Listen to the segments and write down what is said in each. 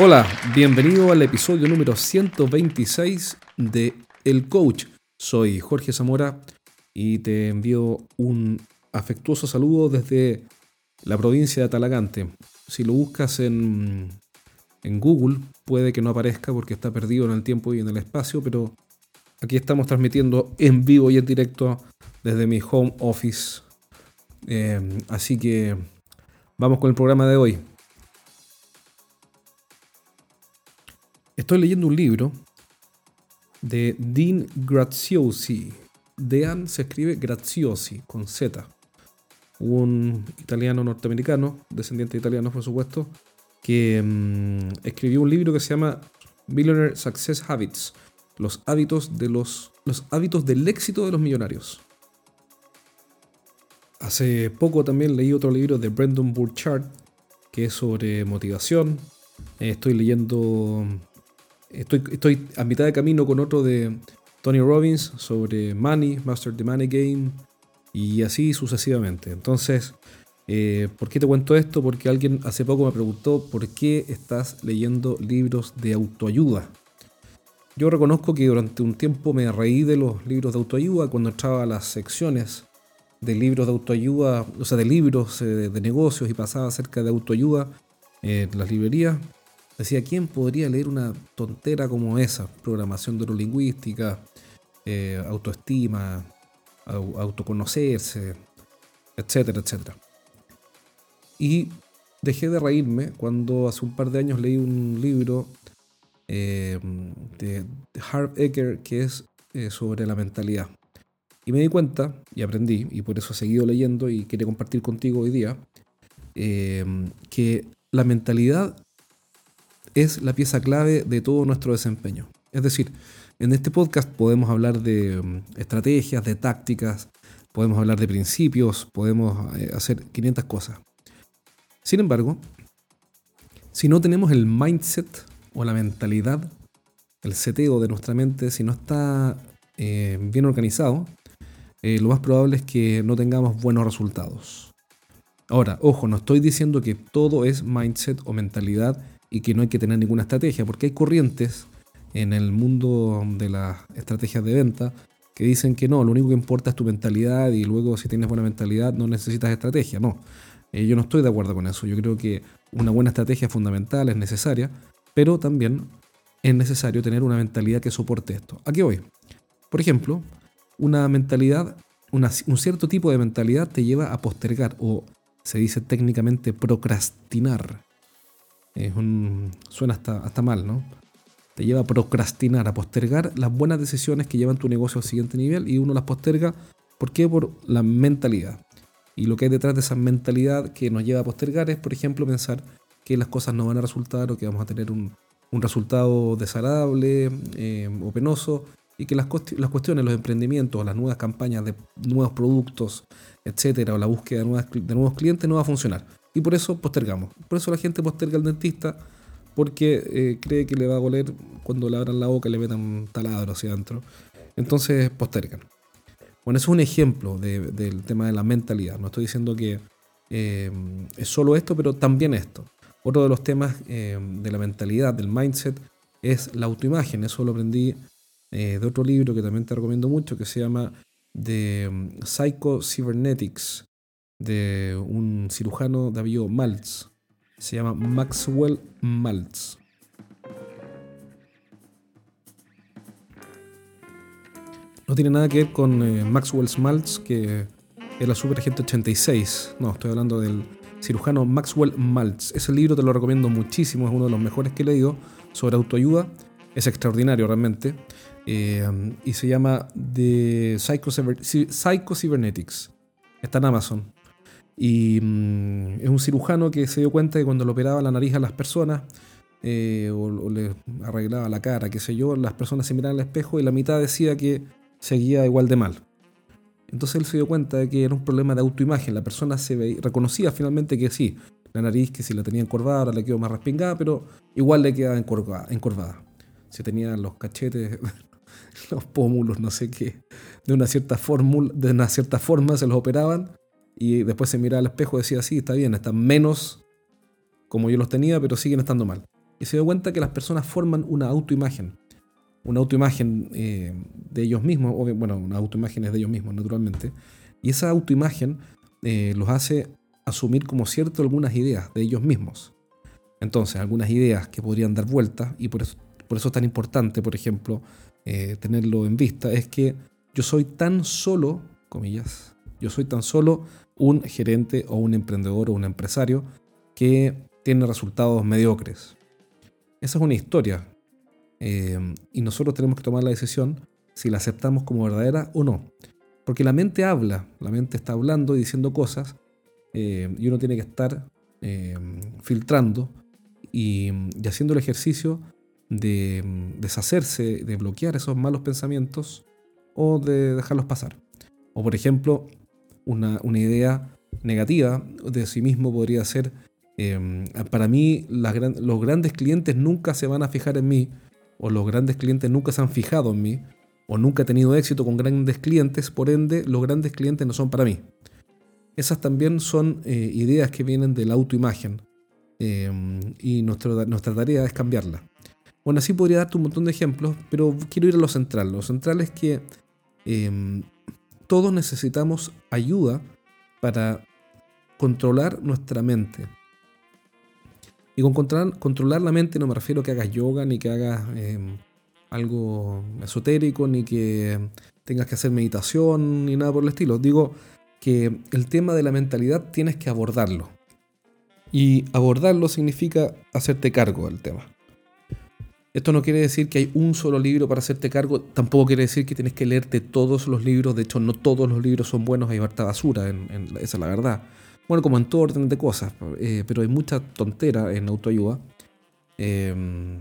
Hola, bienvenido al episodio número 126 de El Coach. Soy Jorge Zamora y te envío un afectuoso saludo desde la provincia de Talagante. Si lo buscas en, en Google, puede que no aparezca porque está perdido en el tiempo y en el espacio, pero aquí estamos transmitiendo en vivo y en directo desde mi home office. Eh, así que vamos con el programa de hoy. Estoy leyendo un libro de Dean Graziosi. Dean se escribe Graziosi, con Z. Un italiano norteamericano, descendiente de italiano por supuesto, que mm, escribió un libro que se llama Billionaire Success Habits, los hábitos, de los, los hábitos del éxito de los millonarios. Hace poco también leí otro libro de Brendan Burchard, que es sobre motivación. Estoy leyendo Estoy, a mitad de camino con otro de Tony Robbins sobre Money, Master the Money Game y así sucesivamente. Entonces, eh, ¿por qué te cuento esto? Porque alguien hace poco me preguntó por qué estás leyendo libros de autoayuda. Yo reconozco que durante un tiempo me reí de los libros de autoayuda cuando entraba a las secciones de libros de autoayuda, o sea, de libros eh, de negocios y pasaba acerca de autoayuda en las librerías. Decía, ¿quién podría leer una tontera como esa? Programación neurolingüística, eh, autoestima, autoconocerse, etcétera, etcétera. Y dejé de reírme cuando hace un par de años leí un libro eh, de Harv Eker que es eh, sobre la mentalidad. Y me di cuenta, y aprendí, y por eso he seguido leyendo y quería compartir contigo hoy día, que la mentalidad es la pieza clave de todo nuestro desempeño. Es decir, en este podcast podemos hablar de mm, estrategias, de tácticas, podemos hablar de principios, podemos eh, hacer 500 cosas. Sin embargo, si no tenemos el mindset o la mentalidad, el seteo de nuestra mente, si no está eh, bien organizado, eh, lo más probable es que no tengamos buenos resultados. Ahora, ojo, no estoy diciendo que todo es mindset o mentalidad y que no hay que tener ninguna estrategia, porque hay corrientes en el mundo de las estrategias de venta que dicen que no, lo único que importa es tu mentalidad y luego si tienes buena mentalidad no necesitas estrategia. No, eh, yo no estoy de acuerdo con eso. Yo creo que una buena estrategia es fundamental, es necesaria, pero también es necesario tener una mentalidad que soporte esto. ¿A qué voy? Por ejemplo, una mentalidad, un cierto tipo de mentalidad te lleva a postergar o se dice técnicamente procrastinar es un, suena hasta, hasta mal, ¿no? Te lleva a procrastinar, a postergar las buenas decisiones que llevan tu negocio al siguiente nivel y uno las posterga. ¿Por qué? Por la mentalidad. Y lo que hay detrás de esa mentalidad que nos lleva a postergar es, por ejemplo, pensar que las cosas no van a resultar o que vamos a tener un, un resultado desagradable eh, o penoso y que las, cuestiones, los emprendimientos, las nuevas campañas de nuevos productos, etcétera, o la búsqueda de, nuevos clientes no va a funcionar. Y por eso postergamos. Por eso la gente posterga al dentista porque eh, cree que le va a doler cuando le abran la boca y le metan taladro hacia adentro. Entonces postergan. Bueno, eso es un ejemplo del tema de la mentalidad. No estoy diciendo que eh, es solo esto, pero también esto. Otro de los temas eh, de la mentalidad, del mindset, es la autoimagen. Eso lo aprendí de otro libro que también te recomiendo mucho, que se llama The Psycho Cybernetics de un cirujano apellido Maltz. Se llama Maxwell Maltz. No tiene nada que ver con eh, Maxwell Maltz, que es la Super Agente 86. No, estoy hablando del cirujano Maxwell Maltz. Ese libro te lo recomiendo muchísimo, es uno de los mejores que he leído sobre autoayuda. Es extraordinario realmente. Eh, y se llama The Psycho, Psycho Cybernetics. Está en Amazon. Y mm, es un cirujano que se dio cuenta que cuando le operaba la nariz a las personas, eh, o, le arreglaba la cara, qué sé yo, las personas se miraban al espejo y la mitad decía que seguía igual de mal. Entonces él se dio cuenta de que era un problema de autoimagen. La persona se reconocía finalmente que sí, la nariz que si la tenía encorvada ahora le quedó más respingada, pero igual le quedaba encorvada. encorvada. Si tenía los cachetes, los pómulos, no sé qué, de una cierta de una cierta forma se los operaban y después se miraba al espejo y decía, sí, está bien, están menos como yo los tenía, pero siguen estando mal. y se dio cuenta que las personas forman una autoimagen. Una autoimagen eh, de ellos mismos, o bueno, una autoimagen es de ellos mismos, naturalmente. Y esa autoimagen eh, los hace asumir como cierto algunas ideas de ellos mismos. Entonces, algunas ideas que podrían dar vueltas, y por eso, por eso es tan importante, por ejemplo, eh, tenerlo en vista, es que yo soy tan solo, comillas, yo soy tan solo un gerente o un emprendedor o un empresario que tiene resultados mediocres. Esa es una historia. Eh, y nosotros tenemos que tomar la decisión si la aceptamos como verdadera o no. Porque la mente habla, la mente está hablando y diciendo cosas, eh, y uno tiene que estar filtrando y, haciendo el ejercicio de mm, deshacerse, de bloquear esos malos pensamientos o de dejarlos pasar. O por ejemplo, una, idea negativa de sí mismo podría ser, em, para mí los grandes clientes nunca se van a fijar en mí, o los grandes clientes nunca se han fijado en mí, o nunca he tenido éxito con grandes clientes, por ende los grandes clientes no son para mí. Esas también son eh, ideas que vienen de la autoimagen, Em, y nuestra tarea es cambiarla. Bueno, así podría darte un montón de ejemplos, pero quiero ir a lo central. Lo central es que em, todos necesitamos ayuda para controlar nuestra mente. Y con controlar, controlar la mente no me refiero a que hagas yoga, ni que hagas em, algo esotérico, ni que tengas que hacer meditación, ni nada por el estilo. Digo que el tema de la mentalidad tienes que abordarlo. Y abordarlo significa hacerte cargo del tema. Esto no quiere decir que hay un solo libro para hacerte cargo, tampoco quiere decir que tienes que leerte todos los libros, de hecho no todos los libros son buenos, hay harta basura, en, esa es la verdad. Bueno, como en todo orden de cosas, eh, pero hay mucha tontera en autoayuda. Em,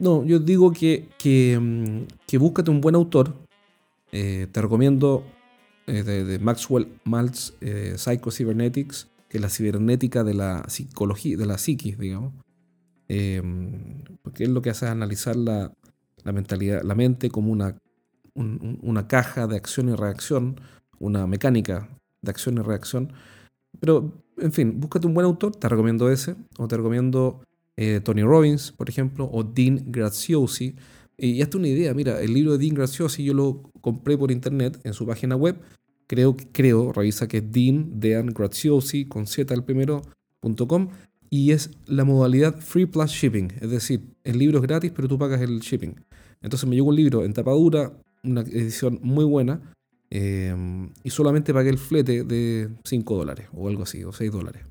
no, yo digo que, que, mm, búscate un buen autor. Eh, te recomiendo eh, de, Maxwell Maltz Psycho-Cybernetics que la cibernética de la psicología, de la psiquis, digamos. Em, porque es lo que hace es analizar la, mentalidad, la mente como una, una caja de acción y reacción, una mecánica de acción y reacción. Pero, en fin, búscate un buen autor, te recomiendo ese, o te recomiendo eh, Tony Robbins, por ejemplo, o Dean Graziosi. Y hasta una idea, mira, el libro de Dean Graziosi yo lo compré por internet en su página web creo, creo, revisa que es Dean, Dean Graziosi, con Z al primero, y es la modalidad Free Plus Shipping, es decir, el libro es gratis, pero tú pagas el shipping. Entonces me llegó un libro en tapadura, una edición muy buena, em, y solamente pagué el flete de 5 dólares, o algo así, o 6 dólares.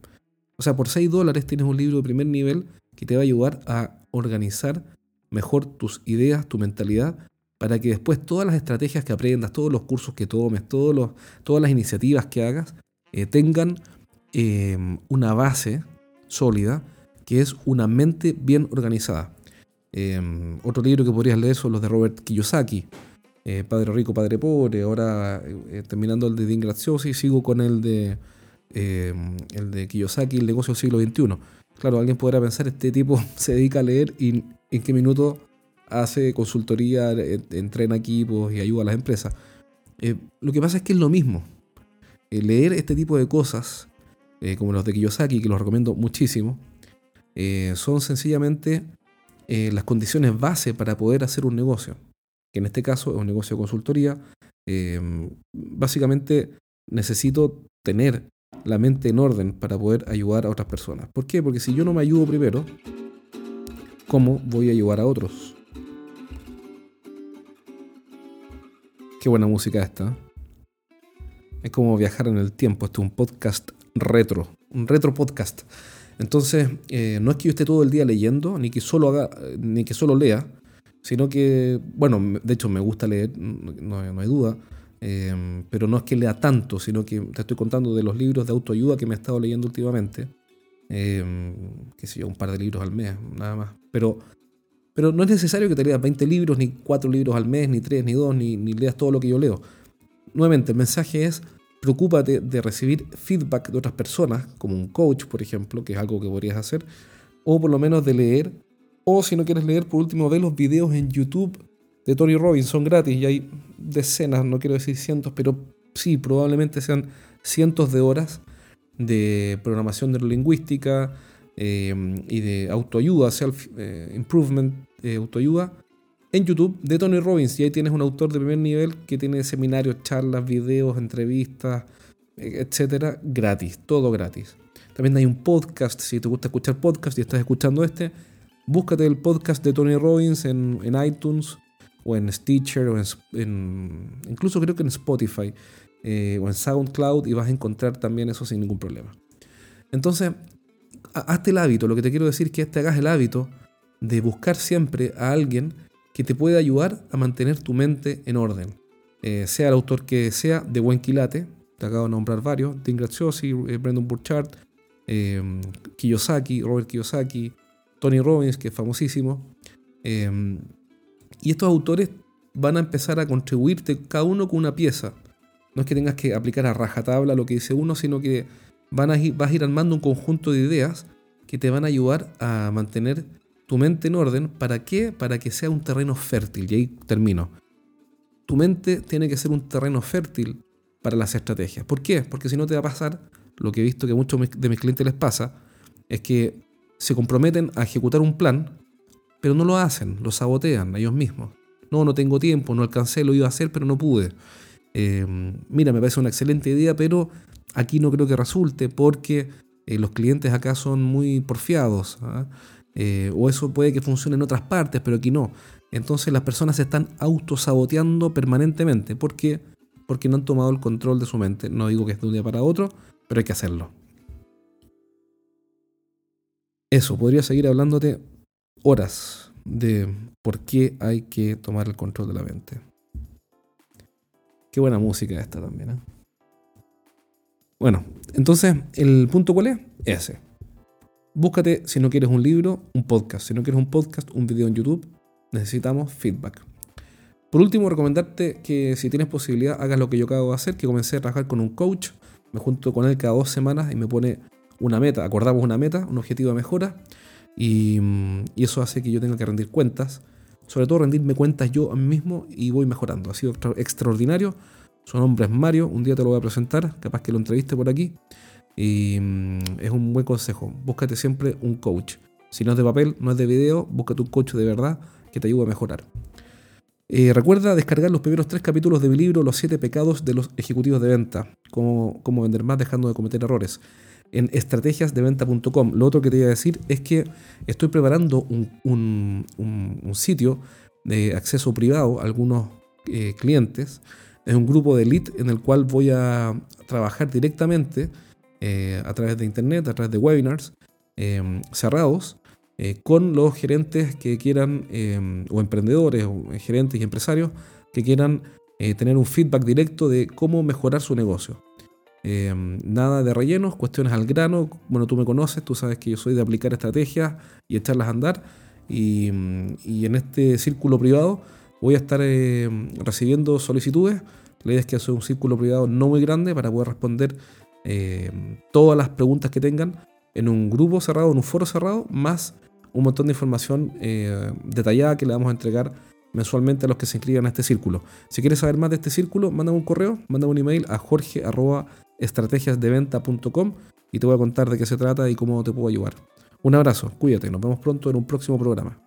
O sea, por 6 dólares tienes un libro de primer nivel que te va a ayudar a organizar mejor tus ideas, tu mentalidad, para que después todas las estrategias que aprendas, todos los cursos que tomes, todos todas las iniciativas que hagas, eh, tengan eh, una base sólida, que es una mente bien organizada. Eh, otro libro que podrías leer son los de Robert Kiyosaki, Padre Rico, Padre Pobre. Ahora, terminando el de Dean Graziosi, sigo con el de, el de Kiyosaki, El negocio del siglo XXI. Claro, alguien podrá pensar, este tipo se dedica a leer y en qué minuto hace consultoría, eh, entrena equipos y ayuda a las empresas. Eh, lo que pasa es que es lo mismo. Eh, leer este tipo de cosas, como los de Kiyosaki, que los recomiendo muchísimo, son sencillamente las condiciones base para poder hacer un negocio. Que en este caso es un negocio de consultoría. básicamente necesito tener la mente en orden para poder ayudar a otras personas. ¿Por qué? Porque si yo no me ayudo primero, ¿cómo voy a ayudar a otros? Qué buena música esta. Es como viajar en el tiempo. Este es un podcast retro. Un retro podcast. Entonces, eh, no es que yo esté todo el día leyendo, ni que solo haga, ni que solo lea, sino que, bueno, de hecho me gusta leer, no, hay duda, em, pero no es que lea tanto, sino que te estoy contando de los libros de autoayuda que me he estado leyendo últimamente. Eh, qué yo, un par de libros al mes, nada más. Pero pero no es necesario que te leas 20 libros, ni 4 libros al mes, ni 3, ni 2, ni, leas todo lo que yo leo. Nuevamente, el mensaje es, preocúpate de recibir feedback de otras personas, como un coach, por ejemplo, que es algo que podrías hacer, o por lo menos de leer, o si no quieres leer, por último, ve los videos en YouTube de Tony Robbins, son gratis y hay decenas, no quiero decir cientos, pero sí, probablemente sean cientos de horas de programación neurolingüística, y de autoayuda, self-improvement, autoayuda, en YouTube de Tony Robbins. Y ahí tienes un autor de primer nivel que tiene seminarios, charlas, videos, entrevistas, etcétera, gratis, todo gratis. También hay un podcast, si te gusta escuchar podcast y estás escuchando este, búscate el podcast de Tony Robbins en, iTunes o en Stitcher o en, incluso creo que en Spotify eh, o en SoundCloud y vas a encontrar también eso sin ningún problema. Entonces, hazte el hábito, lo que te quiero decir es que te hagas el hábito de buscar siempre a alguien que te pueda ayudar a mantener tu mente en orden. Eh, sea el autor que sea, de buen quilate, te acabo de nombrar varios, Tim Graziosi, eh, Burchard, eh, Kiyosaki, Robert Kiyosaki, Tony Robbins, que es famosísimo. y estos autores van a empezar a contribuirte cada uno con una pieza. No es que tengas que aplicar a rajatabla lo que dice uno, sino que van a vas a ir armando un conjunto de ideas que te van a ayudar a mantener tu mente en orden. ¿Para qué? Para que sea un terreno fértil. Y ahí termino. Tu mente tiene que ser un terreno fértil para las estrategias. ¿Por qué? Porque si no te va a pasar lo que he visto que a muchos de mis clientes les pasa, es que se comprometen a ejecutar un plan, pero no lo hacen, lo sabotean ellos mismos. No, no tengo tiempo, no alcancé, lo iba a hacer, pero no pude. Eh, mira, me parece una excelente idea, pero aquí no creo que resulte porque eh, los clientes acá son muy porfiados. ¿ah? Eh, o eso puede que funcione en otras partes, pero aquí no. Entonces las personas se están autosaboteando permanentemente. ¿Por qué? Porque no han tomado el control de su mente. No digo que es de un día para otro, pero hay que hacerlo. Eso, podría seguir hablándote horas de por qué hay que tomar el control de la mente. Qué buena música esta también. ¿eh? Bueno, entonces, ¿el punto cuál es? Ese. Búscate, si no quieres un libro, un podcast. Si no quieres un podcast, un video en YouTube. Necesitamos feedback. Por último, recomendarte que si tienes posibilidad, hagas lo que yo acabo de hacer, que comencé a trabajar con un coach. Me junto con él cada dos semanas y me pone una meta. Acordamos una meta, un objetivo de mejora. Y, y eso hace que yo tenga que rendir cuentas. Sobre todo rendirme cuentas yo mismo y voy mejorando. Ha sido extraordinario. Su nombre es Mario. Un día te lo voy a presentar. Capaz que lo entreviste por aquí. Y mm, es un buen consejo. Búscate siempre un coach. Si no es de papel, no es de video, búscate un coach de verdad que te ayude a mejorar. Recuerda descargar los primeros tres capítulos de mi libro Los siete pecados de los ejecutivos de venta. Cómo, cómo vender más dejando de cometer errores. En estrategiasdeventa.com. Lo otro que te voy a decir es que estoy preparando un, sitio de acceso privado a algunos eh, clientes. Es un grupo de elite en el cual voy a trabajar directamente eh, a través de internet, a través de webinars eh, cerrados, eh, con los gerentes que quieran, o emprendedores, o gerentes y empresarios que quieran tener un feedback directo de cómo mejorar su negocio. nada de rellenos, cuestiones al grano. Bueno, tú me conoces, tú sabes que yo soy de aplicar estrategias y echarlas a andar. Y, y en este círculo privado voy a estar recibiendo solicitudes. La idea es que sea un círculo privado no muy grande para poder responder eh, todas las preguntas que tengan en un grupo cerrado, en un foro cerrado, más un montón de información eh, detallada que le vamos a entregar mensualmente a los que se inscriban a este círculo. Si quieres saber más de este círculo, manda un correo, manda un email a jorge.estrategiasdeventa.com y te voy a contar de qué se trata y cómo te puedo ayudar. Un abrazo, cuídate, nos vemos pronto en un próximo programa.